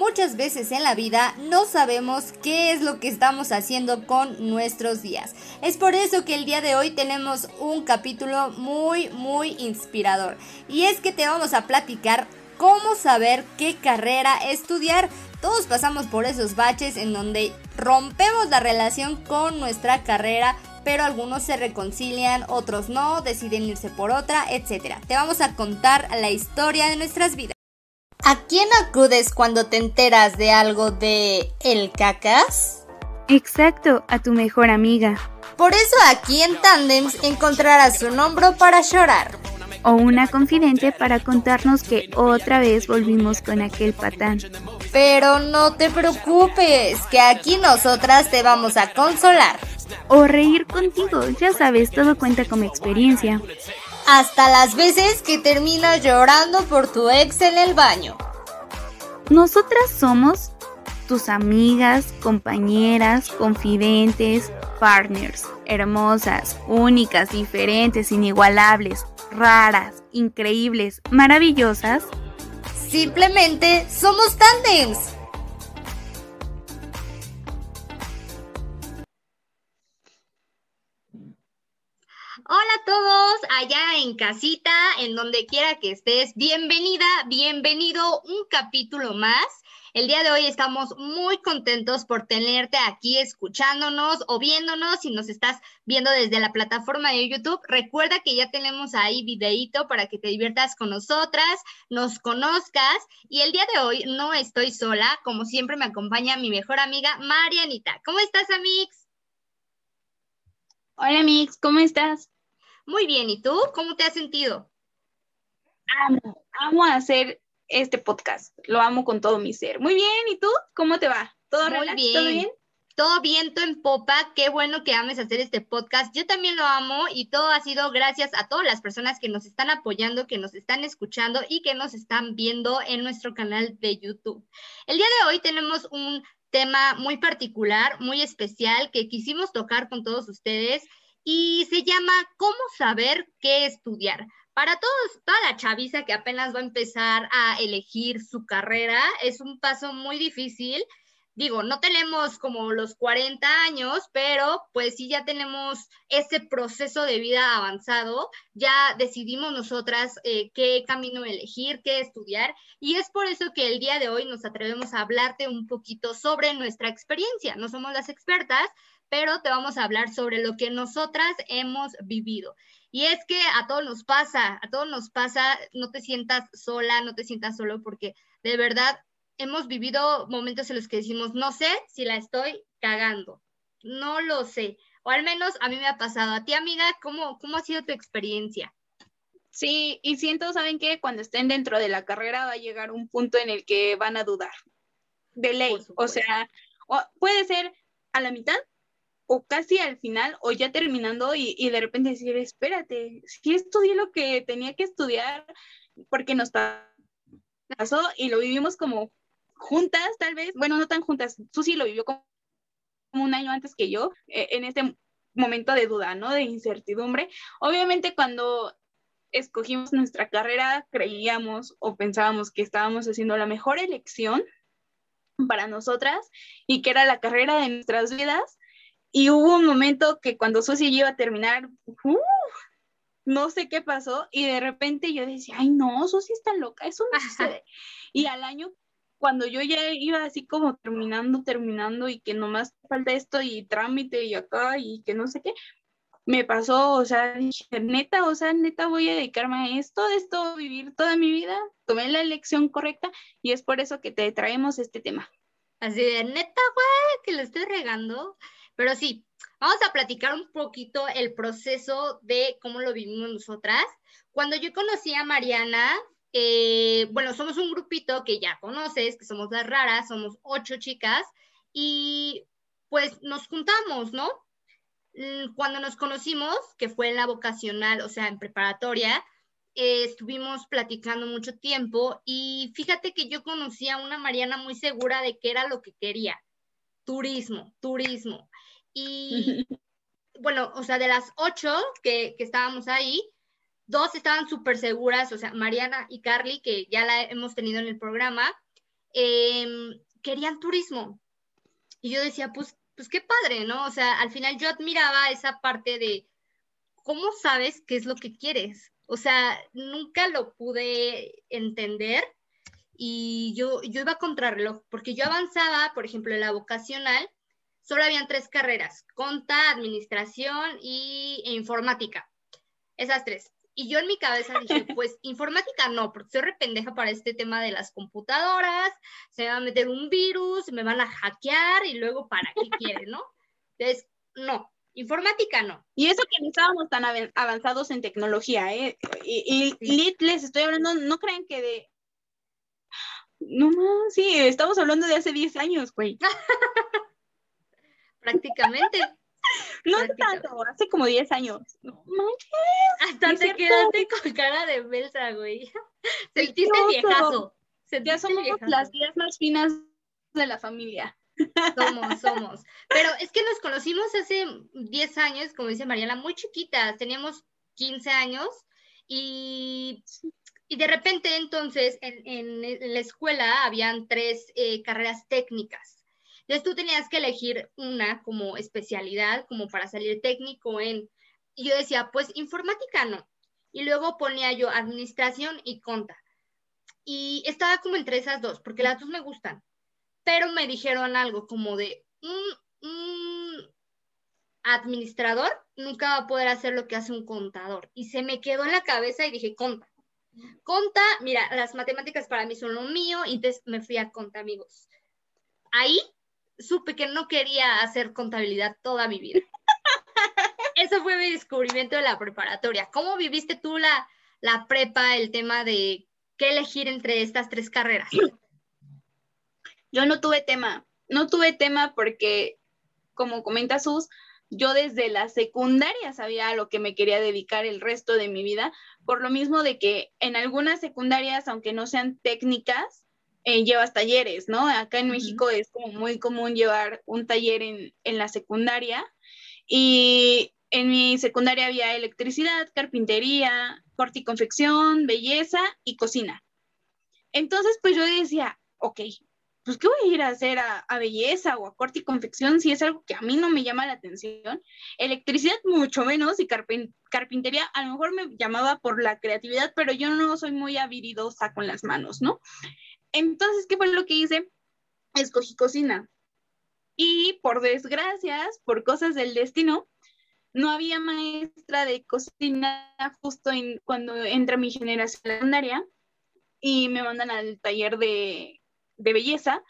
muchas veces en la vida no sabemos qué es lo que estamos haciendo con nuestros días. Es por eso que el día de hoy tenemos un capítulo muy, muy inspirador. Y es que te vamos a platicar cómo saber qué carrera estudiar. Todos pasamos por esos baches en donde rompemos la relación con nuestra carrera pero algunos se reconcilian, otros no, deciden irse por otra, etc. Te vamos a contar la historia de nuestras vidas. ¿A quién acudes cuando te enteras de algo de el cacas? Exacto, a tu mejor amiga. Por eso aquí en Tandems encontrarás un hombro para llorar. O una confidente para contarnos que otra vez volvimos con aquel patán. Pero no te preocupes, que aquí nosotras te vamos a consolar o reír contigo. Ya sabes, todo cuenta como experiencia. Hasta las veces que terminas llorando por tu ex en el baño. Nosotras somos tus amigas, compañeras, confidentes, partners, hermosas, únicas, diferentes, inigualables, raras, increíbles, maravillosas. Simplemente somos tandems. Hola a todos, allá en casita, en donde quiera que estés, bienvenida, bienvenido un capítulo más. El día de hoy estamos muy contentos por tenerte aquí escuchándonos o viéndonos. Si nos estás viendo desde la plataforma de YouTube, recuerda que ya tenemos ahí videíto para que te diviertas con nosotras, nos conozcas. Y el día de hoy no estoy sola, como siempre me acompaña mi mejor amiga Marianita. ¿Cómo estás, Amix? Hola, Mix, ¿cómo estás? Muy bien, ¿y tú? ¿Cómo te has sentido? Amo, amo hacer este podcast. Lo amo con todo mi ser. Muy bien, ¿y tú? ¿Cómo te va? ¿Todo Muy bien. ¿Todo bien? Todo viento en popa, qué bueno que ames hacer este podcast. Yo también lo amo y todo ha sido gracias a todas las personas que nos están apoyando, que nos están escuchando y que nos están viendo en nuestro canal de YouTube. El día de hoy tenemos un tema muy particular, muy especial que quisimos tocar con todos ustedes y se llama ¿Cómo saber qué estudiar? Para todos, toda la chaviza que apenas va a empezar a elegir su carrera, es un paso muy difícil. Digo, no tenemos como los 40 años, pero pues sí ya tenemos ese proceso de vida avanzado, ya decidimos nosotras eh, qué camino elegir, qué estudiar, y es por eso que el día de hoy nos atrevemos a hablarte un poquito sobre nuestra experiencia. No somos las expertas, pero te vamos a hablar sobre lo que nosotras hemos vivido. Y es que a todos nos pasa, a todos nos pasa, no te sientas sola, no te sientas solo, porque de verdad hemos vivido momentos en los que decimos, no sé si la estoy cagando, no lo sé, o al menos a mí me ha pasado. A ti, amiga, ¿cómo, cómo ha sido tu experiencia? Sí, y siento, ¿saben qué? Cuando estén dentro de la carrera va a llegar un punto en el que van a dudar, de ley, o sea, puede ser a la mitad o casi al final o ya terminando y, de repente decir, espérate, si estudié lo que tenía que estudiar porque nos pasó y lo vivimos como juntas tal vez, bueno, no tan juntas, Susi lo vivió como un año antes que yo, eh, en este momento de duda, ¿no? De incertidumbre. Obviamente cuando escogimos nuestra carrera, creíamos o pensábamos que estábamos haciendo la mejor elección para nosotras y que era la carrera de nuestras vidas, y hubo un momento que cuando Susi iba a terminar, no sé qué pasó, y de repente yo decía, ay no, Susi está loca, eso no sucede. Y al año, cuando yo ya iba así como terminando, terminando, y que nomás falta esto y trámite y acá, y que no sé qué, me pasó, o sea, neta, o sea, neta voy a dedicarme a esto, de esto, vivir toda mi vida, tomé la elección correcta, y es por eso que te traemos este tema. Así de neta, güey, que lo estoy regando. Pero sí, vamos a platicar un poquito el proceso de cómo lo vivimos nosotras. Cuando yo conocí a Mariana, eh, bueno, somos un grupito que ya conoces, que somos las raras, somos ocho chicas, y pues nos juntamos, ¿no? Mm, cuando nos conocimos, que fue en la vocacional, o sea, en preparatoria, eh, estuvimos platicando mucho tiempo y fíjate que yo conocí a una Mariana muy segura de que era lo que quería, turismo, turismo. Y bueno, o sea, de las ocho que, estábamos ahí, dos estaban súper seguras, o sea, Mariana y Carly, que ya la hemos tenido en el programa, em, querían turismo. Y yo decía, pues, pues qué padre, ¿no? O sea, al final yo admiraba esa parte de cómo sabes qué es lo que quieres. O sea, nunca lo pude entender y yo, yo iba a contrarreloj, porque yo avanzaba, por ejemplo, en la vocacional, solo habían tres carreras, conta, administración y, e informática. Esas tres. Y yo en mi cabeza dije, pues informática no, porque soy rependeja para este tema de las computadoras, se me va a meter un virus, me van a hackear y luego para qué quieren, ¿no? Entonces, no, informática no. Y eso que no estábamos tan avanzados en tecnología, ¿eh? Y, y, les estoy hablando, no crean que de... No más, sí, estamos hablando de hace 10 años, güey. Prácticamente. No tanto, hace como 10 años. No manches. Hasta te quedaste con cara de belsa, güey. Sentiste viejazo. ya somos las 10 más finas de la familia. Somos, somos. Pero es que nos conocimos hace 10 años, como dice Mariana, muy chiquitas. Teníamos 15 años y, y de repente entonces en, en, la escuela habían tres eh, carreras técnicas entonces tú tenías que elegir una como especialidad, como para salir técnico en... Y yo decía, pues informática no. Y luego ponía yo administración y conta. Y estaba como entre esas dos, porque las dos me gustan. Pero me dijeron algo como de, un administrador nunca va a poder hacer lo que hace un contador. Y se me quedó en la cabeza y dije, conta. Conta, mira, las matemáticas para mí son lo mío, y entonces me fui a conta, amigos. Ahí supe que no quería hacer contabilidad toda mi vida. Eso fue mi descubrimiento de la preparatoria. ¿Cómo viviste tú la, la prepa, el tema de qué elegir entre estas tres carreras? Yo no tuve tema, no tuve tema porque, como comenta Sus, yo desde la secundaria sabía a lo que me quería dedicar el resto de mi vida, por lo mismo de que en algunas secundarias, aunque no sean técnicas, eh, llevas talleres, ¿no? Acá en México es como muy común llevar un taller en, en la secundaria y en mi secundaria había electricidad, carpintería, corte y confección, belleza y cocina. Entonces, pues yo decía, ok, pues ¿qué voy a ir a hacer a, a, belleza o a corte y confección si es algo que a mí no me llama la atención? Electricidad mucho menos y carpintería a lo mejor me llamaba por la creatividad, pero yo no soy muy habilidosa con las manos, ¿no? Entonces, ¿qué fue lo que hice? Escogí cocina. Y por desgracias, por cosas del destino, no había maestra de cocina justo en, cuando entra mi generación secundaria y me mandan al taller de, de belleza.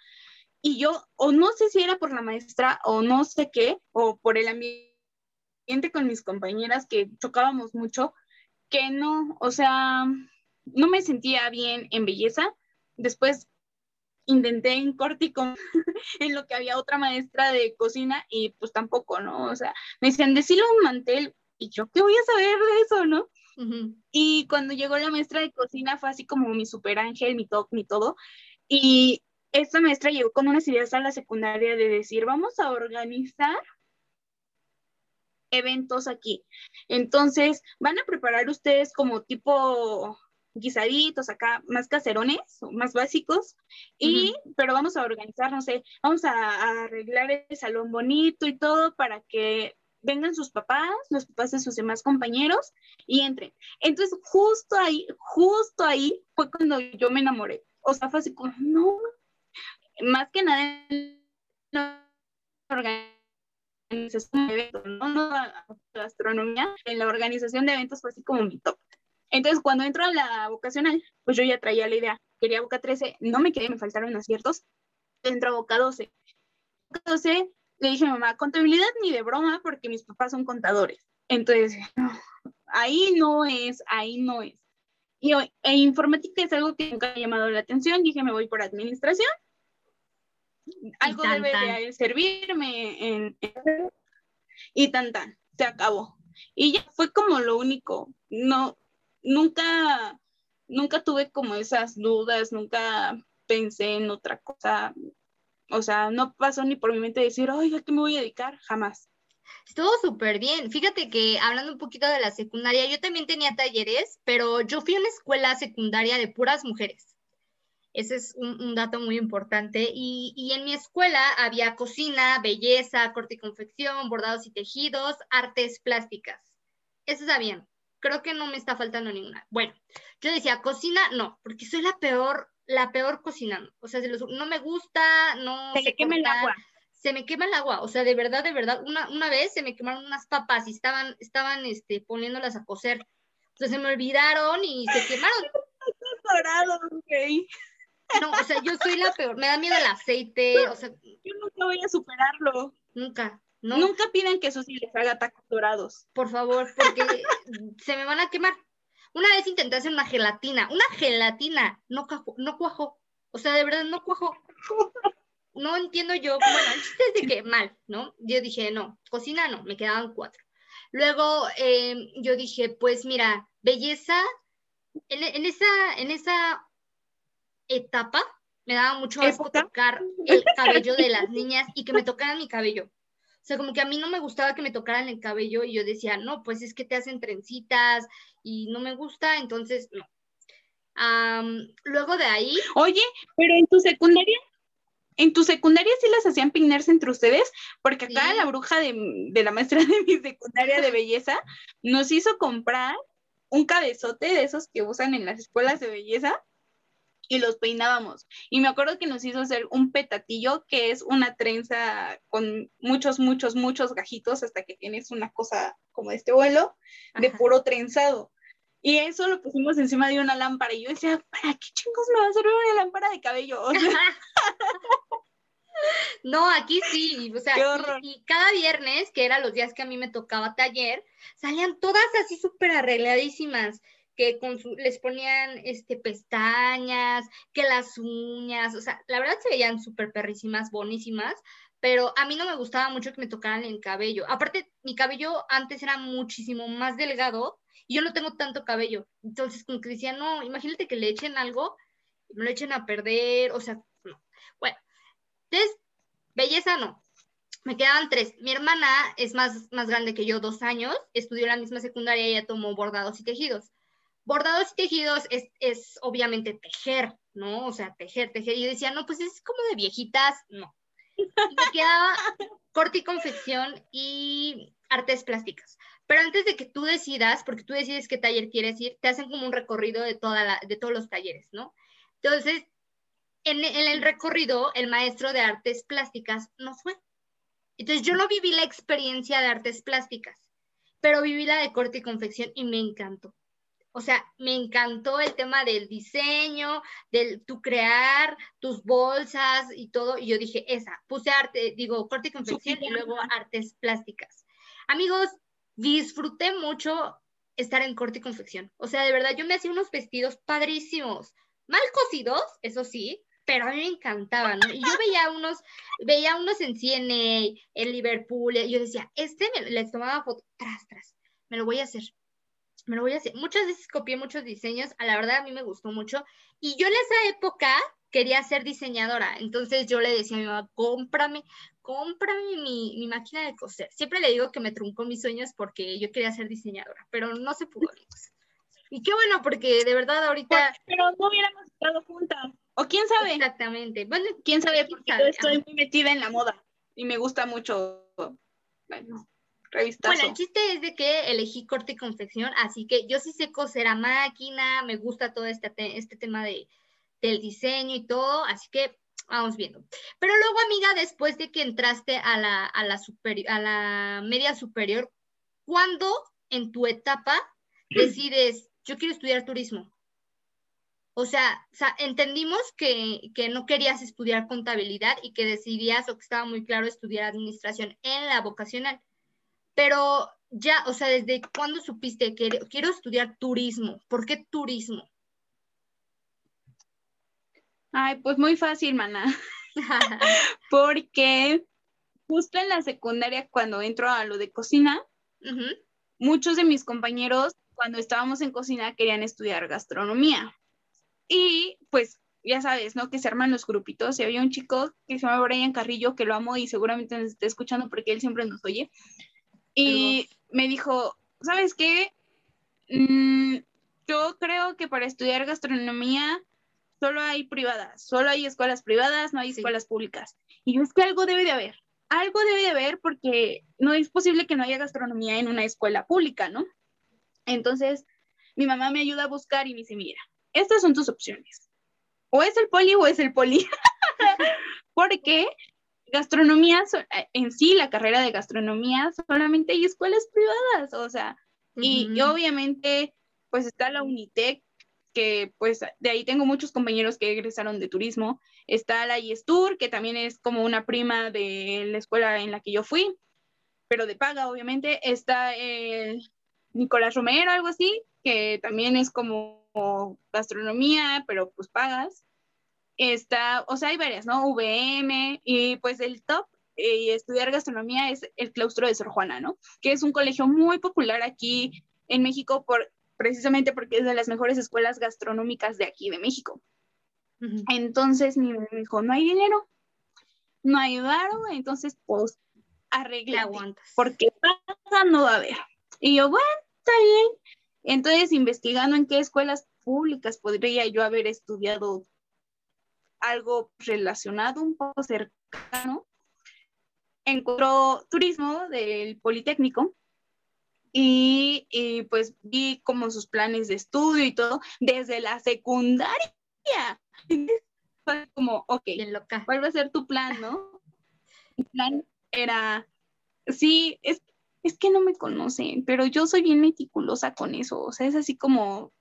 Y yo, o no sé si era por la maestra o no sé qué, o por el ambiente con mis compañeras que chocábamos mucho, que no, o sea, no me sentía bien en belleza Después intenté en Cortico, en lo que había otra maestra de cocina y pues tampoco, ¿no? O sea, me decían, decirlo un mantel y yo, ¿qué voy a saber de eso, no? Y cuando llegó la maestra de cocina fue así como mi super ángel, mi top, mi todo. Y esta maestra llegó con unas ideas a la secundaria de decir, vamos a organizar eventos aquí. Entonces, van a preparar ustedes como tipo guisaditos acá, más caserones, más básicos, y, pero vamos a organizar, no sé, vamos a, arreglar el salón bonito y todo para que vengan sus papás, los papás de sus demás compañeros y entren. Entonces, justo ahí, justo ahí fue cuando yo me enamoré. O sea, fue así como, no, más que nada en la organización de eventos, no, no la gastronomía, en la organización de eventos fue así como mi top. Entonces, cuando entro a la vocacional, pues yo ya traía la idea, quería Boca 13, no me quedé, me faltaron aciertos, entro a Boca 12. Boca 12, le dije a mamá, contabilidad ni de broma, porque mis papás son contadores. Entonces, ahí no es, ahí no es. Y e informática es algo que nunca me ha llamado la atención, dije, me voy por administración. Algo debe de servirme en, en, y tan tan, se acabó. Y ya fue como lo único. No, nunca, nunca tuve como esas dudas, nunca pensé en otra cosa. O sea, no pasó ni por mi mente decir, oye, ¿a qué me voy a dedicar? Jamás. Estuvo súper bien. Fíjate que hablando un poquito de la secundaria, yo también tenía talleres, pero yo fui a una escuela secundaria de puras mujeres. Ese es un, dato muy importante. Y, en mi escuela había cocina, belleza, corte y confección, bordados y tejidos, artes plásticas. Eso está bien. Creo que no me está faltando ninguna. Bueno, yo decía, cocina, no, porque soy la peor, la peor cocinando. O sea, no me gusta, no se me quema el agua. Se me quema el agua. O sea, de verdad, de verdad, una, una vez se me quemaron unas papas y estaban, estaban este, poniéndolas a cocer. Entonces se me olvidaron y se quemaron. No, o sea, yo soy la peor. Me da miedo el aceite. O sea, yo nunca voy a superarlo. Nunca. Nunca piden que sí les haga tacos dorados. Por favor, porque se me van a quemar. Una vez intenté hacer una gelatina, una gelatina, no, cuajó, no cuajó. O sea, de verdad no cuajó. No entiendo yo, bueno, el chiste es de que mal, ¿no? Yo dije, no, cocina no, me quedaban cuatro. Luego em, yo dije, pues mira, belleza, en, esa, en esa etapa me daba mucho asco tocar el cabello de las niñas y que me tocaran mi cabello. O sea, como que a mí no me gustaba que me tocaran el cabello y yo decía, no, pues es que te hacen trencitas y no me gusta, entonces no. luego de ahí. Oye, pero en tu secundaria, en tu secundaria sí las hacían peinarse entre ustedes, porque acá la bruja de, de, la maestra de mi secundaria de belleza nos hizo comprar un cabezote de esos que usan en las escuelas de belleza y los peinábamos. Y me acuerdo que nos hizo hacer un petatillo, que es una trenza con muchos, muchos, muchos gajitos hasta que tienes una cosa como este vuelo de puro trenzado. Y eso lo pusimos encima de una lámpara. Y yo decía, ¿para qué chingos me va a servir una lámpara de cabello? no, aquí sí. O sea, y, y, cada viernes, que eran los días que a mí me tocaba taller, salían todas así súper arregladísimas que les ponían este, pestañas, que las uñas, o sea, la verdad se veían súper perrísimas, bonísimas, pero a mí no me gustaba mucho que me tocaran el cabello. Aparte, mi cabello antes era muchísimo más delgado y yo no tengo tanto cabello. Entonces, como que decía, no, imagínate que le echen algo, me lo echen a perder, o sea, no. Bueno, entonces, belleza no. Me quedaban tres. Mi hermana es más, más grande que yo, dos años, estudió la misma secundaria y ella tomó bordados y tejidos. Bordados y tejidos es, obviamente tejer, ¿no? O sea, tejer, tejer. Y yo decía, no, pues es como de viejitas, no. me quedaba corte y confección y artes plásticas. Pero antes de que tú decidas, porque tú decides qué taller quieres ir, te hacen como un recorrido de, de todos los talleres, ¿no? Entonces, en, en, el recorrido, el maestro de artes plásticas no fue. Entonces, yo no viví la experiencia de artes plásticas, pero viví la de corte y confección y me encantó. O sea, me encantó el tema del diseño, del tu crear tus bolsas y todo. Y yo dije, esa, puse arte, digo, corte y confección y luego artes plásticas. Amigos, disfruté mucho estar en corte y confección. O sea, de verdad, yo me hacía unos vestidos padrísimos, mal cosidos, eso sí, pero a mí me encantaban, ¿no? Y yo veía unos, veía unos en CNA, en Liverpool, y yo decía, este me, les tomaba foto, tras, tras, me lo voy a hacer me lo voy a hacer. Muchas veces copié muchos diseños, a la verdad a mí me gustó mucho. Y yo en esa época quería ser diseñadora, entonces yo le decía a mi mamá, cómprame, cómprame mi, mi máquina de coser. Siempre le digo que me truncó mis sueños porque yo quería ser diseñadora, pero no se pudo, Y qué bueno, porque de verdad ahorita... Pero no hubiéramos estado juntas. O quién sabe. Exactamente. Bueno, quién sabe, porque yo estoy muy metida en la moda y me gusta mucho. Bueno, bueno, el chiste es de que elegí corte y confección, así que yo sí sé coser a máquina, me gusta todo este, este tema de, del diseño y todo, así que vamos viendo. Pero luego, amiga, después de que entraste a la, a la, a la media superior, ¿cuándo en tu etapa decides, yo quiero estudiar turismo? O sea, entendimos que, que, no querías estudiar contabilidad y que decidías, o que estaba muy claro, estudiar administración en la vocacional. Pero ya, o sea, ¿desde cuándo supiste que quiero estudiar turismo? ¿Por qué turismo? Ay, pues muy fácil, mana. Porque justo en la secundaria, cuando entro a lo de cocina, muchos de mis compañeros, cuando estábamos en cocina, querían estudiar gastronomía. Y pues, ya sabes, ¿no? Que se arman los grupitos. Y había un chico que se llama Brian Carrillo, que lo amo y seguramente nos está escuchando porque él siempre nos oye. Y me dijo, ¿sabes qué? Mm, yo creo que para estudiar gastronomía solo hay privadas, solo hay escuelas privadas, no hay escuelas públicas. Y yo es que algo debe de haber, algo debe de haber porque no es posible que no haya gastronomía en una escuela pública, ¿no? Entonces, mi mamá me ayuda a buscar y me dice, mira, estas son tus opciones. O es el poli o es el poli. porque gastronomía, eh, en sí, la carrera de gastronomía, solamente hay escuelas privadas, o sea, y, obviamente, pues está la Unitec, que pues de ahí tengo muchos compañeros que egresaron de turismo. Está la IESTUR, que también es como una prima de la escuela en la que yo fui, pero de paga, obviamente. Está el Nicolás Romero, algo así, que también es como gastronomía, pero pues pagas. Está, o sea, hay varias, ¿no? VM y pues el top eh, y estudiar gastronomía es el claustro de Sor Juana, ¿no? Que es un colegio muy popular aquí en México por, precisamente porque es de las mejores escuelas gastronómicas de aquí de México. Entonces mi me dijo, no hay dinero, no hay varo, entonces pues arregla, porque pasa no va a haber. Y yo, bueno, está bien. Entonces, investigando en qué escuelas públicas podría yo haber estudiado algo relacionado, un poco cercano, encontró turismo del Politécnico y, pues vi como sus planes de estudio y todo desde la secundaria. Fue como, ok, ¿cuál va a ser tu plan, no? Mi plan era, sí, es, es que no me conocen, pero yo soy bien meticulosa con eso, o sea, es así como,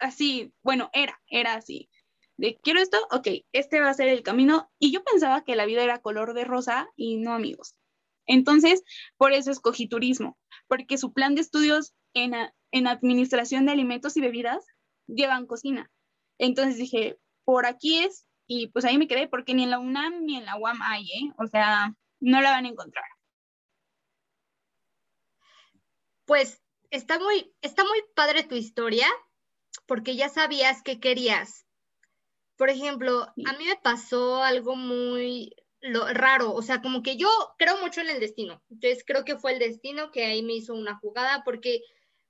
así, bueno, era, era así de quiero esto, ok, este va a ser el camino. Y yo pensaba que la vida era color de rosa y no amigos. Entonces, por eso escogí turismo, porque su plan de estudios en, en administración de alimentos y bebidas llevan cocina. Entonces dije, por aquí es, y pues ahí me quedé, porque ni en la UNAM ni en la UAM hay, ¿eh? O sea, no la van a encontrar. Pues está muy, está muy padre tu historia, porque ya sabías que querías por ejemplo, a mí me pasó algo muy raro, o sea, como que yo creo mucho en el destino. Entonces creo que fue el destino que ahí me hizo una jugada, porque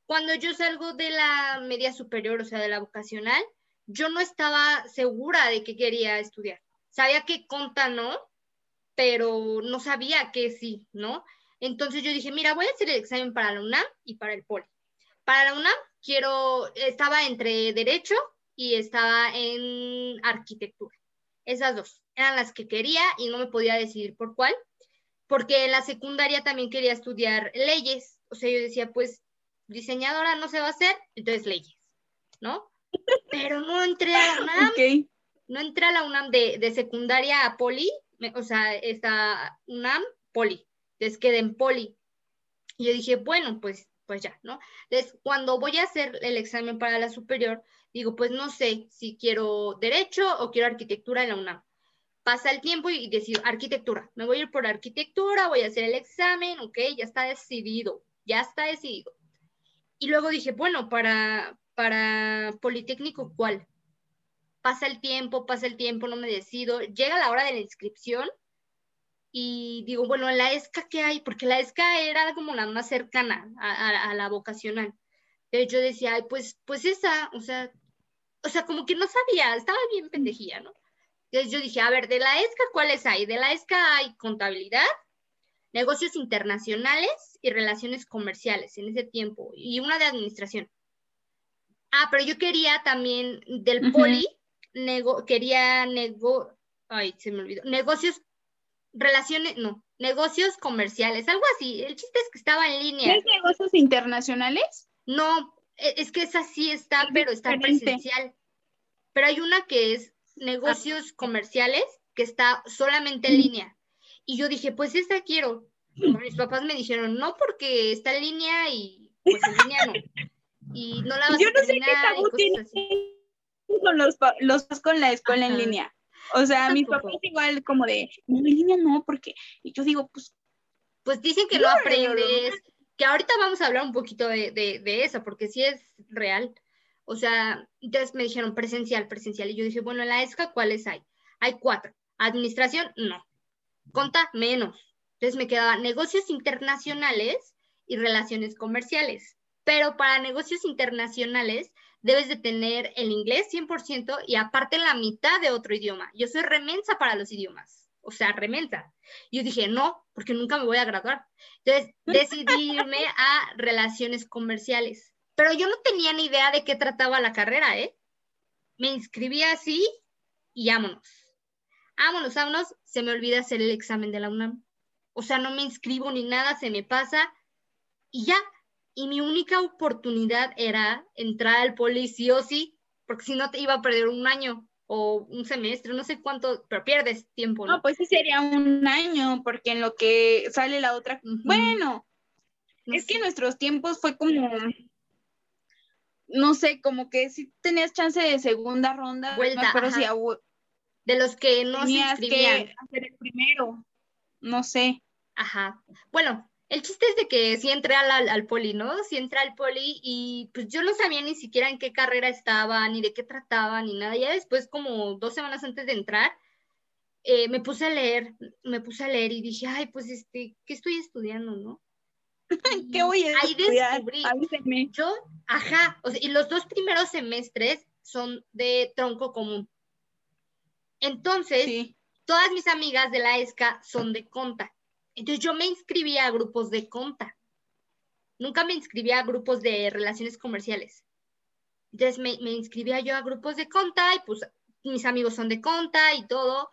cuando yo salgo de la media superior, o sea, de la vocacional, yo no estaba segura de que quería estudiar. Sabía que conta no, pero no sabía que sí, ¿no? Entonces yo dije, mira, voy a hacer el examen para la UNAM y para el POLI. Para la UNAM quiero, estaba entre derecho y estaba en arquitectura. Esas dos eran las que quería y no me podía decidir por cuál, porque en la secundaria también quería estudiar leyes. O sea, yo decía, pues diseñadora no se va a hacer, entonces leyes, ¿no? Pero no entré a la UNAM. No entré a la UNAM de, secundaria a poli, o sea, esta UNAM, poli. Entonces quedé en poli. Y yo dije, bueno, pues, pues ya, ¿no? Entonces, cuando voy a hacer el examen para la superior, digo, pues no sé si quiero derecho o quiero arquitectura en la UNAM. Pasa el tiempo y decido arquitectura. Me voy a ir por arquitectura, voy a hacer el examen, ok, ya está decidido, ya está decidido. Y luego dije, bueno, para, para Politécnico, ¿cuál? Pasa el tiempo, pasa el tiempo, no me decido. Llega la hora de la inscripción y digo, bueno, en la ESCA, ¿qué hay? Porque la ESCA era como la más cercana a, a la vocacional. Yo decía, Ay, pues, pues esa, o sea, o sea, como que no sabía, estaba bien pendejía, ¿no? Entonces yo dije, a ver, de la ESCA, ¿cuáles hay? De la ESCA hay contabilidad, negocios internacionales y relaciones comerciales en ese tiempo, y una de administración. Ah, pero yo quería también del poli, quería nego, ay, se me olvidó, negocios, relaciones, no, negocios comerciales, algo así. El chiste es que estaba en línea. ¿Es negocios internacionales? No, es que esa sí está, pero está presencial. Pero hay una que es negocios ah. comerciales, que está solamente en línea. Y yo dije, pues esta quiero. Mis papás me dijeron, no, porque está en línea y pues en línea no. Y no la vas yo no sé qué tabú tiene con los, los con la escuela en línea. O sea, mis papás igual como de, no, en línea no, porque y yo digo, pues... Pues dicen que no, aprendes, que ahorita vamos a hablar un poquito de, eso, porque sí es real. O sea, entonces me dijeron presencial, presencial. Y yo dije, bueno, en la ESCA, ¿cuáles hay? Hay cuatro. Administración, no. Conta, menos. Entonces me quedaba negocios internacionales y relaciones comerciales. Pero para negocios internacionales debes de tener el inglés 100% y aparte la mitad de otro idioma. Yo soy remensa para los idiomas, o sea, remensa. Yo dije, no, porque nunca me voy a graduar. Entonces, decidí irme a relaciones comerciales. Pero yo no tenía ni idea de qué trataba la carrera, ¿eh? Me inscribí así y vámonos. Vámonos, vámonos. Se me olvida hacer el examen de la UNAM. O sea, no me inscribo ni nada, se me pasa y ya. Y mi única oportunidad era entrar al poli sí o sí, porque si no te iba a perder un año o un semestre, no sé cuánto, pero pierdes tiempo. No, pues sí sería un año, porque en lo que sale la otra. Bueno, es que nuestros tiempos fue como, no sé, como que si tenías chance de segunda ronda, Vuelta, si de los que no se inscribían. Que hacer el primero, no sé. Ajá. Bueno, el chiste es de que sí entré al, al, poli, ¿no? Sí entré al poli y pues yo no sabía ni siquiera en qué carrera estaba, ni de qué trataba, ni nada. Ya después, como dos semanas antes de entrar, eh, me puse a leer, me puse a leer y dije, ay, pues este, ¿qué estoy estudiando, no? ¿Qué voy a Ahí descubrí. Yo, ajá, o sea, y los dos primeros semestres son de tronco común. Entonces, todas mis amigas de la ESCA son de conta. Entonces yo me inscribía a grupos de conta. Nunca me inscribía a grupos de relaciones comerciales. Entonces me, me inscribía yo a grupos de conta y pues mis amigos son de conta y todo.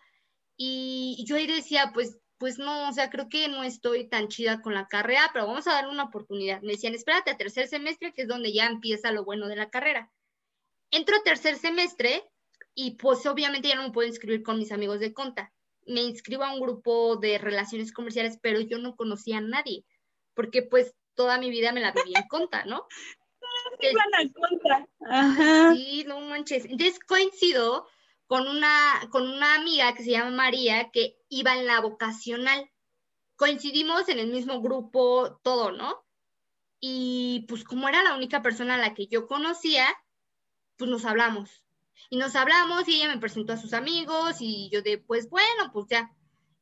Y, yo ahí decía, pues, pues no, o sea, creo que no estoy tan chida con la carrera, pero vamos a dar una oportunidad. Me decían, espérate a tercer semestre, que es donde ya empieza lo bueno de la carrera. Entro a tercer semestre y pues obviamente ya no me puedo inscribir con mis amigos de conta me inscribo a un grupo de relaciones comerciales, pero yo no conocía a nadie, porque pues toda mi vida me la viví en conta, ¿no? Entonces, conta. Ajá. Sí, no manches. Entonces coincido con una, con una amiga que se llama María, que iba en la vocacional. Coincidimos en el mismo grupo, todo, ¿no? Y pues como era la única persona a la que yo conocía, pues nos hablamos. Y nos hablamos y ella me presentó a sus amigos y yo de, pues bueno, pues ya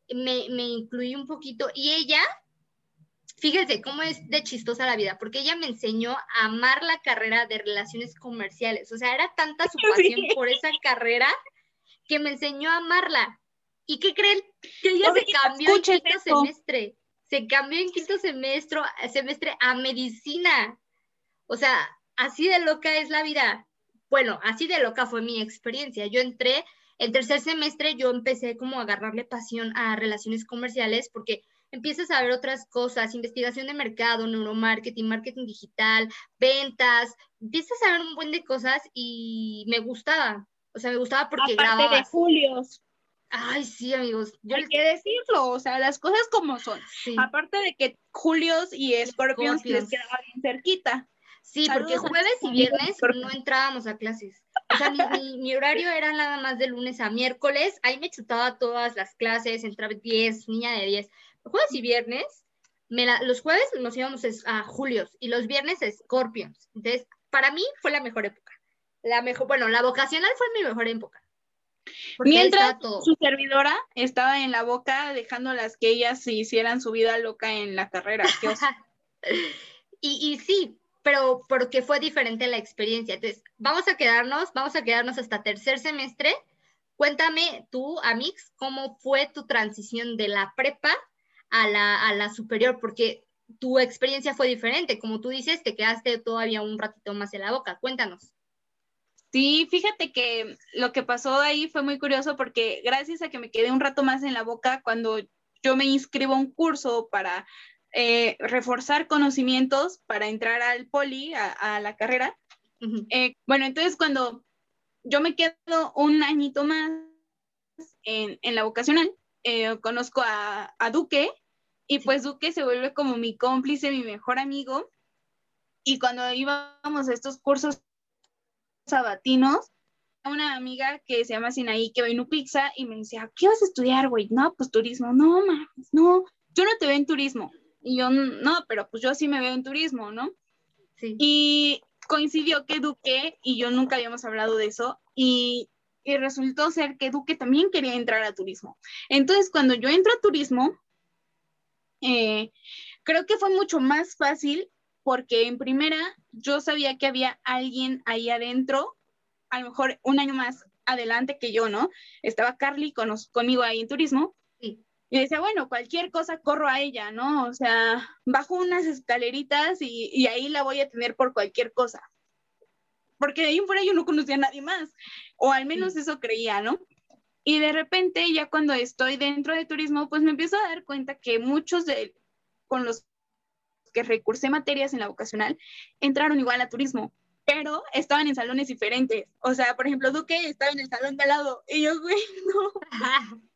me, me incluí un poquito. Y ella, fíjense cómo es de chistosa la vida, porque ella me enseñó a amar la carrera de relaciones comerciales. O sea, era tanta su pasión por esa carrera que me enseñó a amarla. ¿Y qué creen? Que ella se cambió en quinto semestre. Se cambió en quinto semestre, semestre a medicina. O sea, así de loca es la vida bueno, así de loca fue mi experiencia. Yo entré, el tercer semestre yo empecé como a agarrarle pasión a relaciones comerciales porque empiezas a ver otras cosas, investigación de mercado, neuromarketing, marketing digital, ventas, empiezas a ver un buen de cosas y me gustaba. O sea, me gustaba porque Aparte de Julios. Ay, sí, amigos. Yo Hay que decirlo, o sea, las cosas como son. Aparte de que Julios y Scorpions les quedaba bien cerquita. Sí, porque jueves y viernes no entrábamos a clases. O sea, mi, horario era nada más de lunes a miércoles. Ahí me chutaba todas las clases, entraba 10, niña de 10. Jueves y viernes, los jueves nos íbamos a Julios y los viernes a Scorpions. Entonces, para mí fue la mejor época. La mejor, bueno, la vocacional fue mi mejor época. Mientras su servidora estaba en la boca dejándolas que ellas se hicieran su vida loca en la carrera. y, y sí, pero porque fue diferente la experiencia. Entonces, vamos a quedarnos, vamos a quedarnos hasta tercer semestre. Cuéntame tú, Amix, cómo fue tu transición de la prepa a la, a la superior, porque tu experiencia fue diferente. Como tú dices, te quedaste todavía un ratito más en la boca. Cuéntanos. Sí, fíjate que lo que pasó ahí fue muy curioso porque gracias a que me quedé un rato más en la boca, cuando yo me inscribo a un curso para eh, reforzar conocimientos para entrar al poli, a, la carrera. Eh, bueno, entonces cuando yo me quedo un añito más en, la vocacional, eh, conozco a, Duque y pues Duque se vuelve como mi cómplice, mi mejor amigo. Y cuando íbamos a estos cursos sabatinos, una amiga que se llama Sinaí que vino pizza y me decía, ¿qué vas a estudiar, güey? No, pues turismo. No, mames, no, yo no te veo en turismo. Y yo, no, pero pues yo sí me veo en turismo, ¿no? Sí. Y coincidió que Duque y yo nunca habíamos hablado de eso y, y, resultó ser que Duque también quería entrar a turismo. Entonces, cuando yo entro a turismo, eh, creo que fue mucho más fácil porque en primera yo sabía que había alguien ahí adentro, a lo mejor un año más adelante que yo, ¿no? Estaba Carly conmigo ahí en turismo. Y decía, bueno, cualquier cosa corro a ella, ¿no? O sea, bajo unas escaleritas y, y ahí la voy a tener por cualquier cosa. Porque de ahí en fuera yo no conocía a nadie más, o al menos eso creía, ¿no? Y de repente, ya cuando estoy dentro de turismo, pues me empiezo a dar cuenta que muchos de con los que recursé materias en la vocacional entraron igual a turismo, pero estaban en salones diferentes. O sea, por ejemplo, Duque estaba en el salón de al lado y yo, güey, no.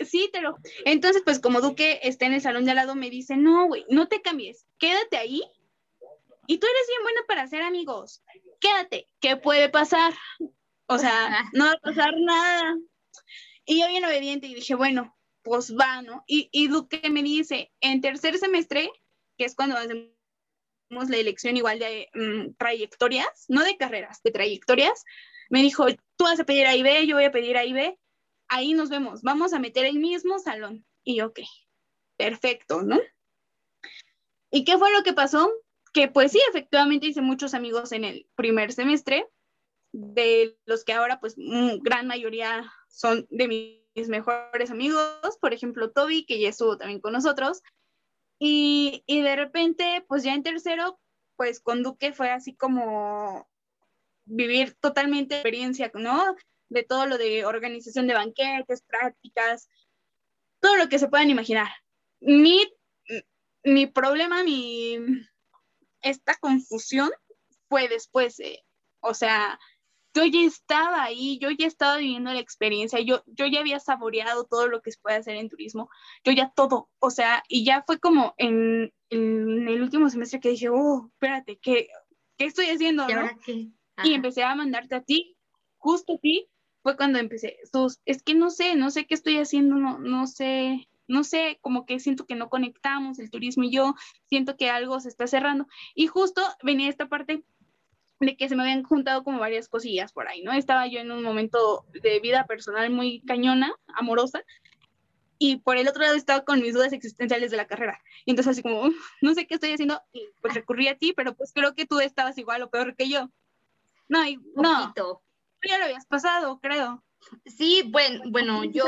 Sí, pero entonces, pues como Duque está en el salón de al lado, me dice, no, güey, no te cambies, quédate ahí. Y tú eres bien buena para hacer amigos. Quédate, ¿qué puede pasar? O sea, no va a pasar nada. Y yo bien obediente y dije, bueno, pues va, ¿no? Y, y Duque me dice, en tercer semestre, que es cuando hacemos la elección igual de mm, trayectorias, no de carreras, de trayectorias, me dijo, tú vas a pedir a B, yo voy a pedir a B, ahí nos vemos, vamos a meter el mismo salón. Y ok, perfecto, ¿no? ¿Y qué fue lo que pasó? Que pues sí, efectivamente hice muchos amigos en el primer semestre, de los que ahora pues mm, gran mayoría son de mis mejores amigos, por ejemplo Toby, que ya estuvo también con nosotros, y, y de repente pues ya en tercero, pues con Duque fue así como vivir totalmente experiencia, ¿no? De todo lo de organización de banquetes, prácticas, todo lo que se puedan imaginar. Mi, mi problema, mi, esta confusión fue después, o sea, yo ya estaba ahí, yo ya estaba viviendo la experiencia, yo, yo ya había saboreado todo lo que se puede hacer en turismo, yo ya todo, o sea, y ya fue como en, el último semestre que dije, oh, espérate, ¿qué, qué estoy haciendo? ¿Y, y empecé a mandarte a ti, justo a ti, fue cuando empecé, es que no sé, no sé qué estoy haciendo, no, no sé, no sé, como que siento que no conectamos el turismo y yo, siento que algo se está cerrando. Y justo venía esta parte de que se me habían juntado como varias cosillas por ahí, ¿no? Estaba yo en un momento de vida personal muy cañona, amorosa, y por el otro lado estaba con mis dudas existenciales de la carrera. Y entonces así como, no sé qué estoy haciendo, y pues recurrí a ti, pero pues creo que tú estabas igual o peor que yo. No, y, no, tú ya lo habías pasado, creo. Sí, bueno, bueno, yo...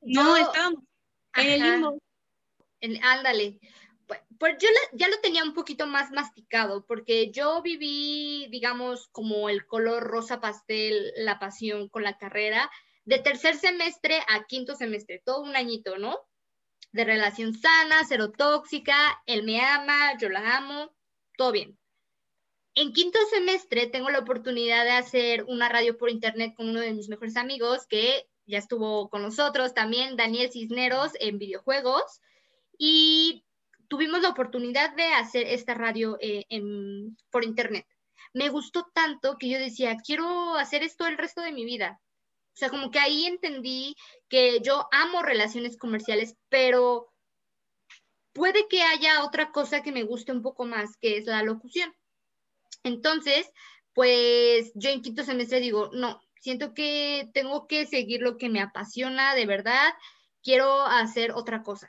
No, estábamos en el limbo. ándale pues yo ya lo tenía un poquito más masticado, porque yo viví, digamos, como el color rosa pastel, la pasión con la carrera, de tercer semestre a quinto semestre, todo un añito, ¿no? De relación sana, cero tóxica, él me ama, yo la amo, todo bien. En quinto semestre tengo la oportunidad de hacer una radio por internet con uno de mis mejores amigos que ya estuvo con nosotros también, Daniel Cisneros, en videojuegos. Y tuvimos la oportunidad de hacer esta radio eh, por internet. Me gustó tanto que yo decía, quiero hacer esto el resto de mi vida. O sea, como que ahí entendí que yo amo relaciones comerciales, pero puede que haya otra cosa que me guste un poco más, que es la locución. Entonces, pues yo en quinto semestre digo, no, siento que tengo que seguir lo que me apasiona de verdad, quiero hacer otra cosa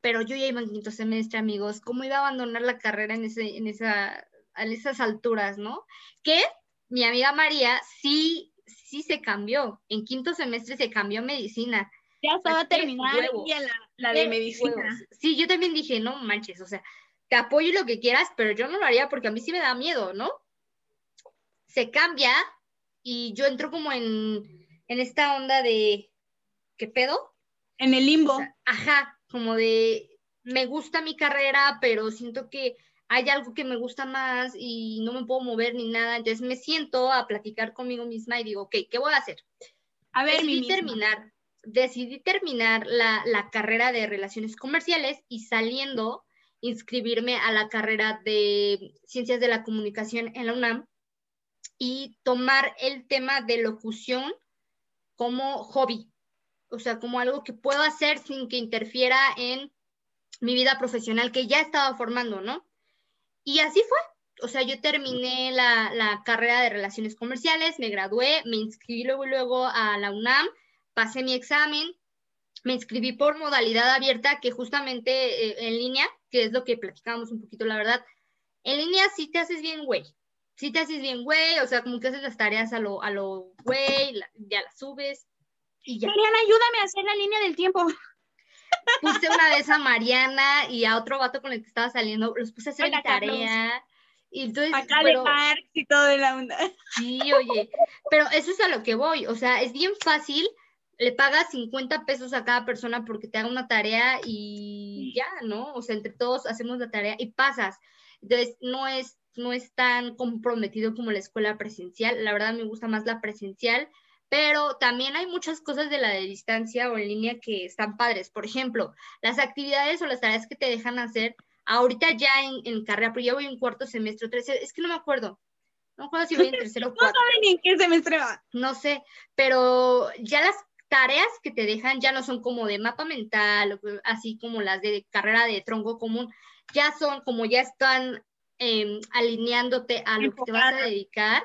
pero yo ya iba en quinto semestre, amigos, ¿cómo iba a abandonar la carrera en, ese, en, esa, en esas alturas, no? Que mi amiga María sí, sí se cambió, en quinto semestre se cambió medicina. Ya estaba terminada la, la de medicina. Sí, yo también dije, no manches, o sea, te apoyo lo que quieras, pero yo no lo haría porque a mí sí me da miedo, ¿no? Se cambia y yo entro como en, en esta onda de, ¿qué pedo? En el limbo. ajá, como de, me gusta mi carrera, pero siento que hay algo que me gusta más y no me puedo mover ni nada. Entonces me siento a platicar conmigo misma y digo, ok, ¿qué voy a hacer? A ver, decidí terminar, decidí terminar la, la, carrera de relaciones comerciales y saliendo inscribirme a la carrera de ciencias de la comunicación en la UNAM y tomar el tema de locución como hobby o sea, como algo que puedo hacer sin que interfiera en mi vida profesional que ya estaba formando, ¿no? Y así fue. O sea, yo terminé la, carrera de relaciones comerciales, me gradué, me inscribí luego, luego a la UNAM, pasé mi examen, me inscribí por modalidad abierta, que justamente eh, en línea, que es lo que platicábamos un poquito, la verdad, En línea sí te haces bien, güey. Sí te haces bien, güey. O sea, como que haces las tareas a lo, a lo güey, ya las subes y ya. Mariana, ayúdame a hacer la línea del tiempo. Puse una vez a Mariana y a otro vato con el que estaba saliendo, los puse a hacer la tarea. Y entonces, Acá pero, y todo de la onda. Sí, oye, pero eso es a lo que voy. O sea, es bien fácil le pagas 50 pesos a cada persona porque te haga una tarea y ya, ¿no? O sea, entre todos hacemos la tarea y pasas. Entonces, no es, no es tan comprometido como la escuela presencial. La verdad me gusta más la presencial, pero también hay muchas cosas de la de distancia o en línea que están padres. Por ejemplo, las actividades o las tareas que te dejan hacer ahorita ya en, en carrera, pero ya voy en cuarto semestre tercero, es que no me acuerdo. No me acuerdo si voy en tercero o cuarto. No saben ni en qué semestre va. No sé, pero ya las tareas que te dejan ya no son como de mapa mental, así como las de carrera de tronco común, ya son como ya están em, alineándote a lo que te vas a dedicar,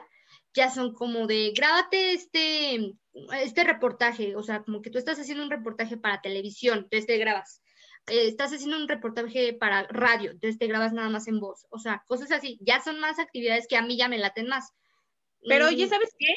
ya son como de grábate este, este reportaje, o sea, como que tú estás haciendo un reportaje para televisión, entonces te grabas. Eh, estás haciendo un reportaje para radio, entonces te grabas nada más en voz, o sea, cosas así, ya son más actividades que a mí ya me laten más. Pero oye, ¿sabes qué?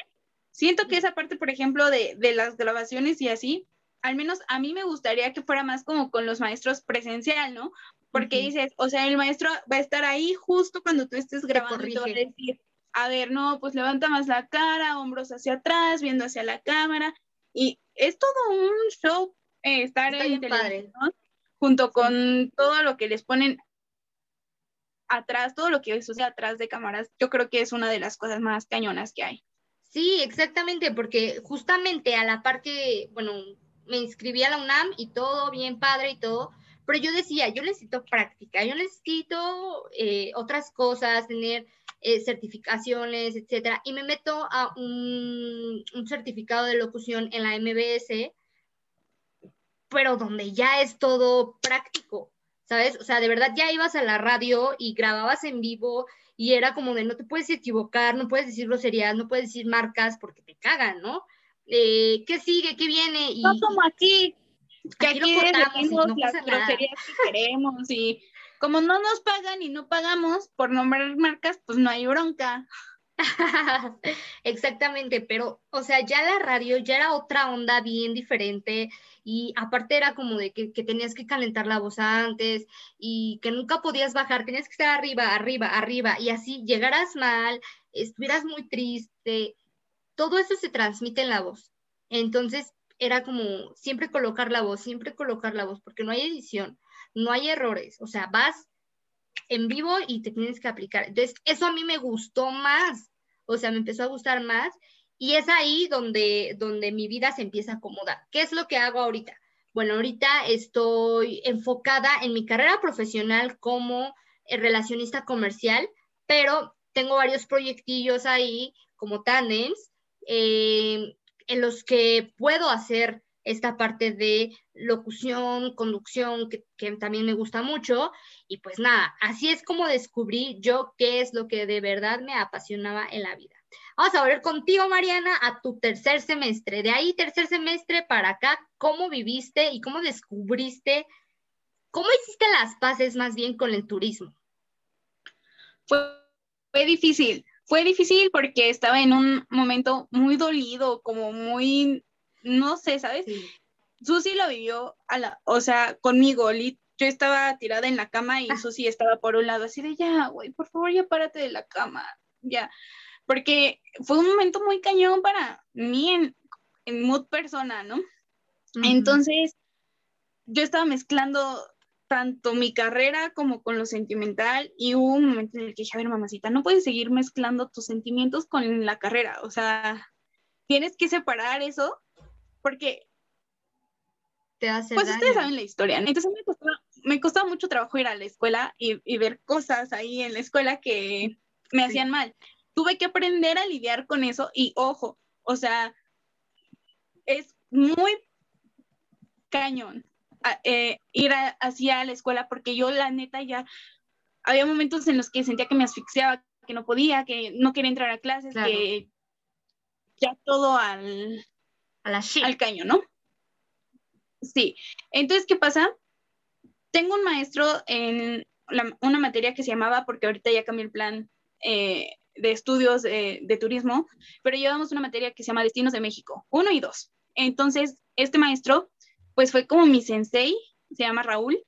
Siento que esa parte, por ejemplo, de, de las grabaciones y así, al menos a mí me gustaría que fuera más como con los maestros presencial, ¿no? Porque dices, o sea, el maestro va a estar ahí justo cuando tú estés grabando y te va a decir, a ver, no, pues levanta más la cara, hombros hacia atrás, viendo hacia la cámara. Y es todo un show eh, estar en televisión, junto con todo lo que les ponen atrás, todo lo que sucede atrás de cámaras. Yo creo que es una de las cosas más cañonas que hay. Sí, exactamente, porque justamente a la par que, bueno, me inscribí a la UNAM y todo bien padre y todo, pero yo decía, yo necesito práctica, yo necesito eh, otras cosas, tener eh, certificaciones, etcétera, y me meto a un, un certificado de locución en la MBS, pero donde ya es todo práctico, ¿sabes? O sea, de verdad ya ibas a la radio y grababas en vivo y era como de no te puedes equivocar, no puedes decir groserías, no puedes decir marcas porque te cagan, ¿no? Eh, ¿Qué sigue? ¿Qué viene? Y, no como aquí, que aquí, decimos las groserías que queremos y como no nos pagan y no pagamos por nombrar marcas, pues no hay bronca. Exactamente, pero, o sea, ya la radio ya era otra onda bien diferente y aparte era como de que, que, tenías que calentar la voz antes y que nunca podías bajar, tenías que estar arriba, arriba, arriba y así llegaras mal, estuvieras muy triste, todo eso se transmite en la voz. Entonces era como siempre colocar la voz, siempre colocar la voz, porque no hay edición, no hay errores, o sea, vas en vivo y te tienes que aplicar. Entonces, eso a mí me gustó más, o sea, me empezó a gustar más y es ahí donde, donde mi vida se empieza a acomodar. ¿Qué es lo que hago ahorita? Bueno, ahorita estoy enfocada en mi carrera profesional como eh, relacionista comercial, pero tengo varios proyectillos ahí como tandems eh, en los que puedo hacer esta parte de locución, conducción, que, también me gusta mucho. Y pues nada, así es como descubrí yo qué es lo que de verdad me apasionaba en la vida. Vamos a volver contigo, Mariana, a tu tercer semestre. De ahí, tercer semestre para acá, ¿cómo viviste y cómo descubriste, cómo hiciste las paces más bien con el turismo? Fue, fue difícil, fue difícil porque estaba en un momento muy dolido, como muy no sé, ¿sabes? Sí. Susi lo vivió, a la, o sea, conmigo, yo estaba tirada en la cama y ah. Susi estaba por un lado, así de ya, güey, por favor, ya párate de la cama, ya. Porque fue un momento muy cañón para mí en, en mood persona, ¿no? Entonces, yo estaba mezclando tanto mi carrera como con lo sentimental y hubo un momento en el que dije, a ver, mamacita, no puedes seguir mezclando tus sentimientos con la carrera, o sea, tienes que separar eso porque te hace pues ustedes saben la historia. Entonces me costaba, mucho trabajo ir a la escuela y, ver cosas ahí en la escuela que me hacían mal. Tuve que aprender a lidiar con eso y ojo, o sea, es muy cañón eh, ir hacia la escuela porque yo la neta ya había momentos en los que sentía que me asfixiaba, que no podía, que no quería entrar a clases, que ya todo al al caño, ¿no? Sí. Entonces, ¿qué pasa? Tengo un maestro en una materia que se llamaba, porque ahorita ya cambié el plan eh, de estudios de turismo, pero llevamos una materia que se llama Destinos de México, uno y dos. Entonces, este maestro, pues fue como mi sensei, se llama Raúl,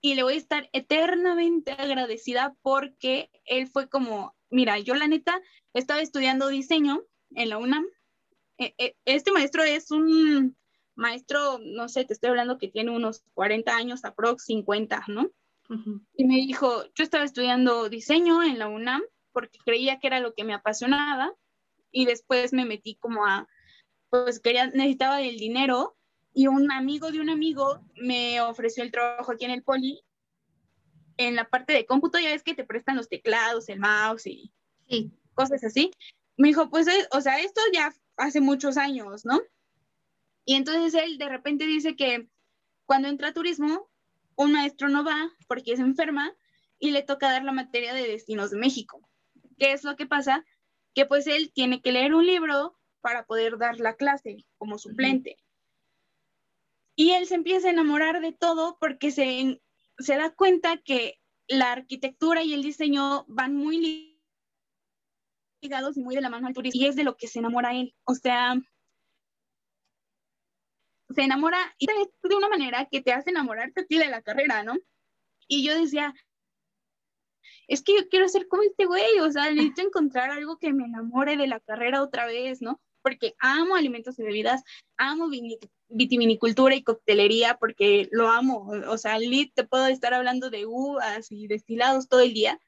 y le voy a estar eternamente agradecida porque él fue como, mira, yo la neta estaba estudiando diseño en la UNAM. E, e, este maestro es un maestro, no sé, te estoy hablando que tiene unos 40 años, aprox 50, ¿no? Y me dijo, yo estaba estudiando diseño en la UNAM porque creía que era lo que me apasionaba y después me metí como a, pues quería, necesitaba el dinero y un amigo de un amigo me ofreció el trabajo aquí en el poli en la parte de cómputo, ya ves que te prestan los teclados, el mouse y cosas así. Me dijo, pues, eh, o sea, esto ya hace muchos años, ¿no? Y entonces él de repente dice que cuando entra a turismo, un maestro no va porque es enferma y le toca dar la materia de destinos de México. ¿Qué es lo que pasa? Que pues él tiene que leer un libro para poder dar la clase como suplente. Y él se empieza a enamorar de todo porque se, se da cuenta que la arquitectura y el diseño van muy ligados y muy de la mano al turismo. Y es de lo que se enamora él. O sea, se enamora y de una manera que te hace enamorarte a ti de la carrera, ¿no? Y yo decía, es que yo quiero ser como este güey, o sea, necesito encontrar algo que me enamore de la carrera otra vez, ¿no? Porque amo alimentos y bebidas, amo vitivinicultura y coctelería porque lo amo. O sea, lit te puedo estar hablando de uvas y destilados todo el día,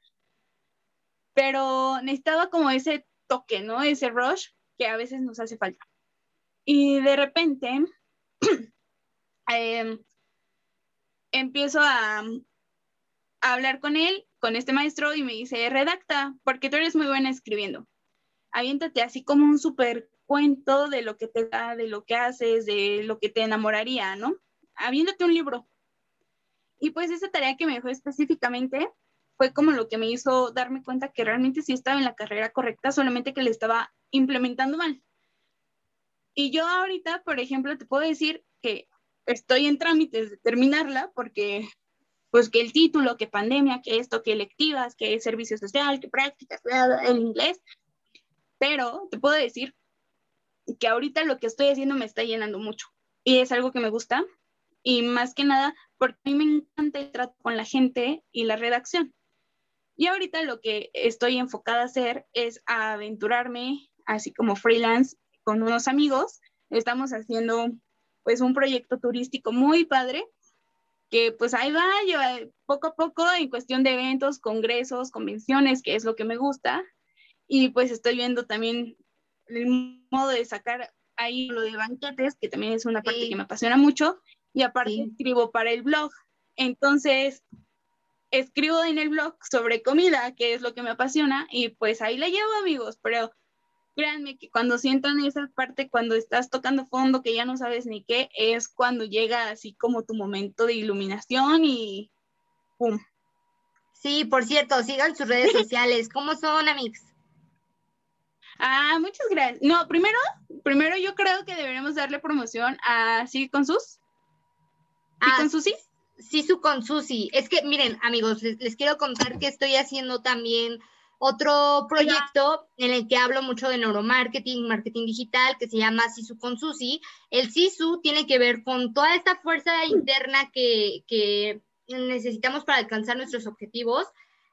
pero necesitaba como ese toque, ¿no? Ese rush que a veces nos hace falta. Y de repente em, empiezo a, a hablar con él, con este maestro, y me dice, redacta, porque tú eres muy buena escribiendo. Aviéntate así como un súper cuento de lo que te da, de lo que haces, de lo que te enamoraría, ¿no? Habiéndote un libro. Y pues esa tarea que me dejó específicamente fue como lo que me hizo darme cuenta que realmente sí estaba en la carrera correcta, solamente que le estaba implementando mal. Y yo ahorita, por ejemplo, te puedo decir que estoy en trámites de terminarla porque pues que el título, que pandemia, que esto, que electivas, que servicio social, que prácticas, en inglés. Pero te puedo decir que ahorita lo que estoy haciendo me está llenando mucho y es algo que me gusta y más que nada porque a mí me encanta el trato con la gente y la redacción. Y ahorita lo que estoy enfocada a hacer es a aventurarme así como freelance con unos amigos. Estamos haciendo pues un proyecto turístico muy padre que pues ahí va, lleva poco a poco en cuestión de eventos, congresos, convenciones, que es lo que me gusta. Y pues estoy viendo también el modo de sacar ahí lo de banquetes, que también es una parte que me apasiona mucho, y aparte escribo para el blog. Entonces, escribo en el blog sobre comida, que es lo que me apasiona, y pues ahí la llevo, amigos, pero créanme que cuando sientan esa parte, cuando estás tocando fondo, que ya no sabes ni qué, es cuando llega así como tu momento de iluminación y ¡pum! Sí, por cierto, sigan sus redes sociales. ¿Cómo son, amigos? Ah, muchas gracias. No, primero, primero yo creo que deberíamos darle promoción a Sí con Sus. ¿Sí con Susi? Sí, su con Susi. Es que, miren, amigos, les, quiero contar que estoy haciendo también otro proyecto en el que hablo mucho de neuromarketing, marketing digital, que se llama Sisu con Susi. El Sisu tiene que ver con toda esta fuerza interna que, que necesitamos para alcanzar nuestros objetivos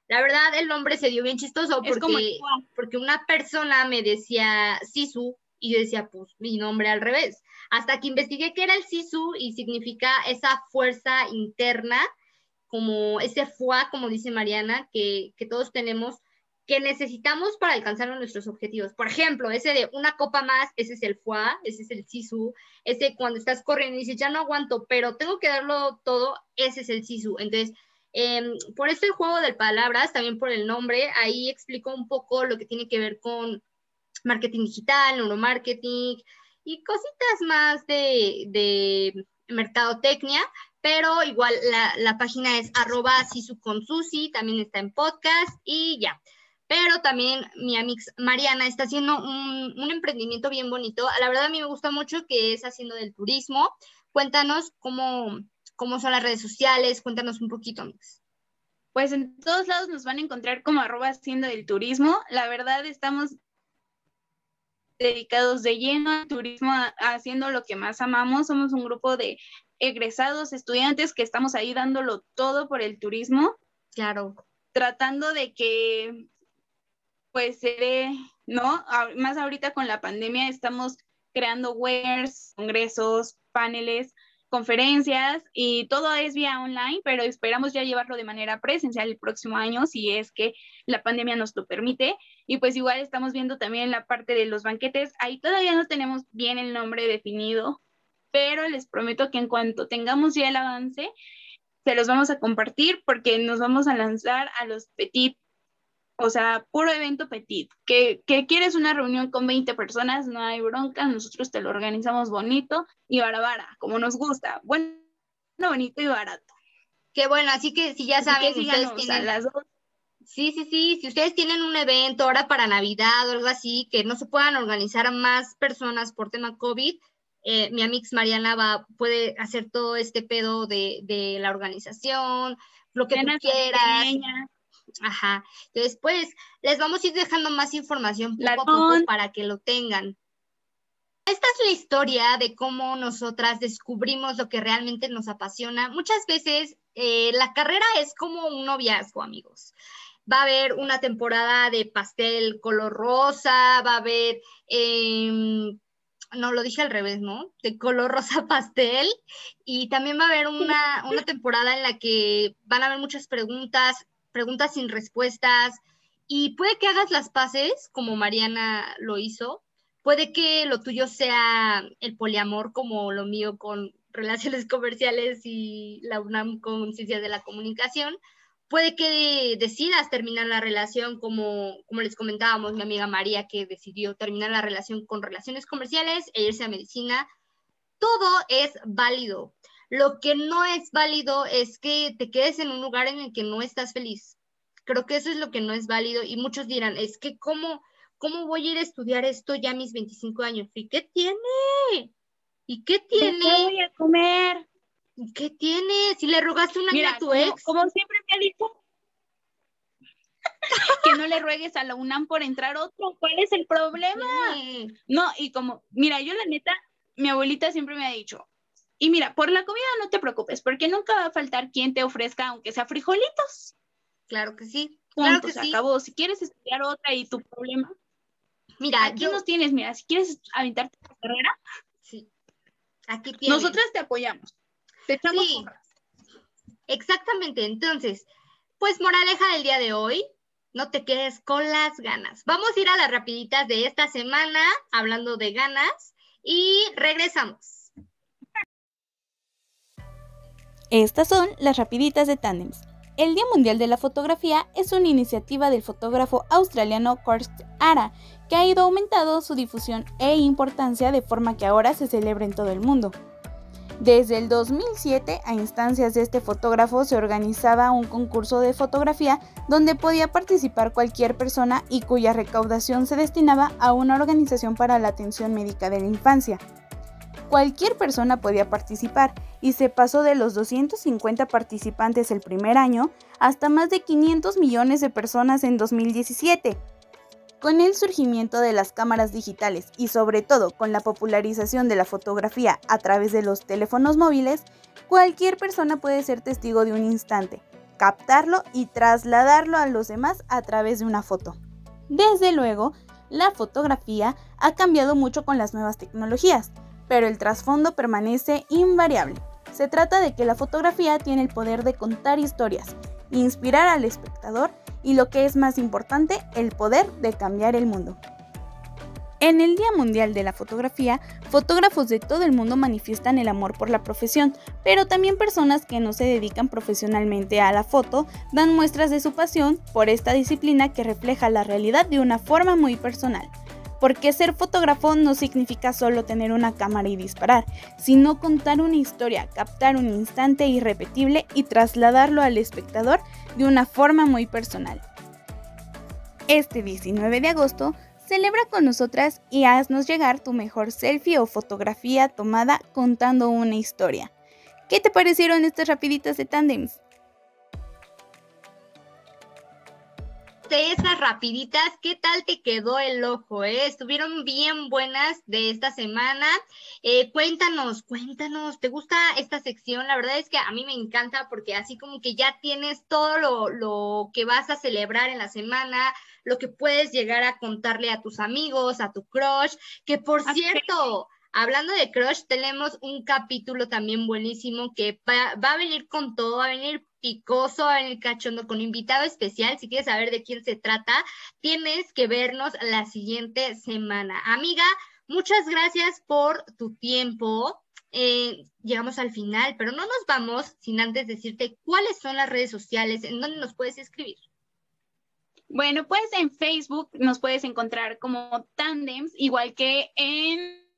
la verdad, el nombre se dio bien chistoso porque, porque una persona me decía Sisu y yo decía, pues mi nombre al revés. Hasta que investigué qué era el Sisu y significa esa fuerza interna, como ese fuá, como dice Mariana, que, que todos tenemos, que necesitamos para alcanzar nuestros objetivos. Por ejemplo, ese de una copa más, ese es el fuá, ese es el sisu, ese cuando estás corriendo y dices, ya no aguanto, pero tengo que darlo todo, ese es el sisu. Entonces, Em, por esto el juego de palabras, también por el nombre, ahí explico un poco lo que tiene que ver con marketing digital, neuromarketing y cositas más de, de mercadotecnia, pero igual la, página es arroba con Susi, también está en podcast y ya. Pero también mi amiga Mariana está haciendo un, un, emprendimiento bien bonito. La verdad a mí me gusta mucho que es haciendo del turismo. Cuéntanos cómo, cómo son las redes sociales, cuéntanos un poquito, amigos. pues en todos lados nos van a encontrar como arroba haciendo del turismo. La verdad estamos dedicados de lleno al turismo, haciendo lo que más amamos. Somos un grupo de egresados, estudiantes que estamos ahí dándolo todo por el turismo. Claro. Tratando de que, pues, dé, ¿no? Más ahorita con la pandemia estamos creando wares, congresos, paneles, conferencias y todo es vía online, pero esperamos ya llevarlo de manera presencial el próximo año si es que la pandemia nos lo permite. Y pues igual estamos viendo también la parte de los banquetes. Ahí todavía no tenemos bien el nombre definido, pero les prometo que en cuanto tengamos ya el avance, se los vamos a compartir porque nos vamos a lanzar a los petit o sea, puro evento petit. Que, quieres una reunión con 20 personas, no hay bronca, nosotros te lo organizamos bonito y barabara, como nos gusta. Bueno, bonito y barato. Qué bueno, así que si ya saben, si ustedes tienen... las dos. Sí, sí, sí, si ustedes tienen un evento ahora para Navidad o algo así, que no se puedan organizar más personas por tema COVID, eh, mi amix Mariana va, puede hacer todo este pedo de, de la organización, lo que tú quieras. Ajá. Entonces, pues, les vamos a ir dejando más información poco a poco para que lo tengan. Esta es la historia de cómo nosotras descubrimos lo que realmente nos apasiona. Muchas veces eh, la carrera es como un noviazgo, amigos. Va a haber una temporada de pastel color rosa, va a haber, em, no lo dije al revés, ¿no? De color rosa pastel. Y también va a haber una, una temporada en la que van a haber muchas preguntas preguntas sin respuestas y puede que hagas las paces como Mariana lo hizo, puede que lo tuyo sea el poliamor como lo mío con relaciones comerciales y la UNAM con ciencias de la comunicación, puede que decidas terminar la relación como, como les comentábamos, mi amiga María que decidió terminar la relación con relaciones comerciales e irse a medicina. Todo es válido. Lo que no es válido es que te quedes en un lugar en el que no estás feliz. Creo que eso es lo que no es válido y muchos dirán, es que cómo, cómo voy a ir a estudiar esto ya a mis 25 años. ¿Y qué tiene? ¿Y qué tiene? ¿Qué voy a comer? ¿Y qué tiene? Si le rogaste una a tu ex. Como siempre me ha dicho, que no le ruegues a la UNAM por entrar otro. ¿Cuál es el problema? No, y como, mira, yo la neta, mi abuelita siempre me ha dicho, y mira, por la comida no te preocupes, porque nunca va a faltar quien te ofrezca, aunque sea frijolitos. Claro que sí. Claro que se acabó. Si quieres estudiar otra y tu problema. Mira, aquí nos tienes, mira, si quieres aventarte tu carrera. Sí. Aquí tienes. Nosotras te apoyamos. Te echamos sí. Exactamente. Entonces, pues moraleja del día de hoy, no te quedes con las ganas. Vamos a ir a las rapiditas de esta semana, hablando de ganas, y regresamos. Estas son las rapiditas de Tandems. El Día Mundial de la Fotografía es una iniciativa del fotógrafo australiano Kurt Ara, que ha ido aumentando su difusión e importancia de forma que ahora se celebra en todo el mundo. Desde el 2007, a instancias de este fotógrafo, se organizaba un concurso de fotografía donde podía participar cualquier persona y cuya recaudación se destinaba a una organización para la atención médica de la infancia. Cualquier persona podía participar y se pasó de los 250 participantes el primer año hasta más de 500 millones de personas en 2017. Con el surgimiento de las cámaras digitales y sobre todo con la popularización de la fotografía a través de los teléfonos móviles, cualquier persona puede ser testigo de un instante, captarlo y trasladarlo a los demás a través de una foto. Desde luego, la fotografía ha cambiado mucho con las nuevas tecnologías pero el trasfondo permanece invariable. Se trata de que la fotografía tiene el poder de contar historias, inspirar al espectador y lo que es más importante, el poder de cambiar el mundo. En el Día Mundial de la Fotografía, fotógrafos de todo el mundo manifiestan el amor por la profesión, pero también personas que no se dedican profesionalmente a la foto dan muestras de su pasión por esta disciplina que refleja la realidad de una forma muy personal porque ser fotógrafo no significa solo tener una cámara y disparar, sino contar una historia, captar un instante irrepetible y trasladarlo al espectador de una forma muy personal. Este 19 de agosto, celebra con nosotras y haznos llegar tu mejor selfie o fotografía tomada contando una historia. ¿Qué te parecieron estas rapiditas de tandems? De esas rapiditas, ¿qué tal te quedó el ojo? Eh? Estuvieron bien buenas de esta semana. Eh, cuéntanos, cuéntanos, ¿te gusta esta sección? La verdad es que a mí me encanta porque así como que ya tienes todo lo, lo que vas a celebrar en la semana, lo que puedes llegar a contarle a tus amigos, a tu crush, que por cierto... Hablando de Crush, tenemos un capítulo también buenísimo que va, va, a venir con todo, va a venir picoso, a venir cachondo con invitado especial. Si quieres saber de quién se trata, tienes que vernos la siguiente semana. Amiga, muchas gracias por tu tiempo. Eh, llegamos al final, pero no nos vamos sin antes decirte cuáles son las redes sociales en donde nos puedes escribir. Bueno, pues en Facebook nos puedes encontrar como Tandems, igual que en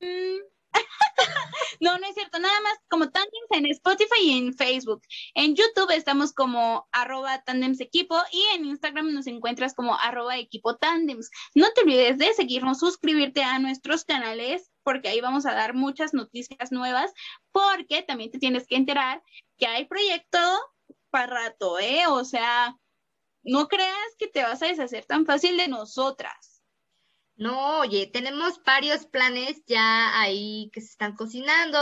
no, no es cierto, nada más como Tandems en Spotify y en Facebook. En YouTube estamos como arroba Tandems Equipo y en Instagram nos encuentras como arroba Equipo Tandems. No te olvides de seguirnos, suscribirte a nuestros canales porque ahí vamos a dar muchas noticias nuevas porque también te tienes que enterar que hay proyecto para rato, ¿eh? O sea, no creas que te vas a deshacer tan fácil de nosotras. No, oye, tenemos varios planes ya ahí que se están cocinando,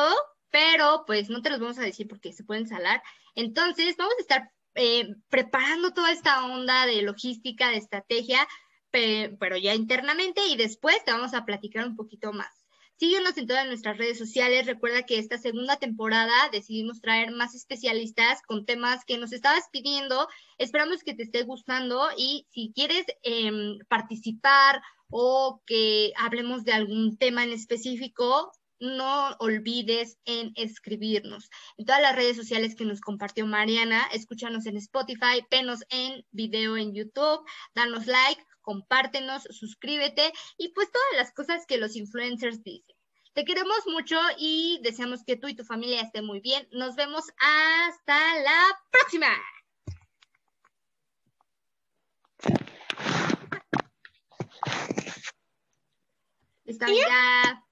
pero pues no te los vamos a decir porque se pueden salar. Entonces, vamos a estar eh, preparando toda esta onda de logística, de estrategia, pero ya internamente y después te vamos a platicar un poquito más. Síguenos en todas nuestras redes sociales. Recuerda que esta segunda temporada decidimos traer más especialistas con temas que nos estabas pidiendo. Esperamos que te esté gustando y si quieres em, participar o que hablemos de algún tema en específico, no olvides en escribirnos. En todas las redes sociales que nos compartió Mariana, escúchanos en Spotify, penos en video en YouTube, danos like, compártenos, suscríbete y pues todas las cosas que los influencers dicen. Te queremos mucho y deseamos que tú y tu familia estén muy bien. Nos vemos hasta la próxima. Está ya.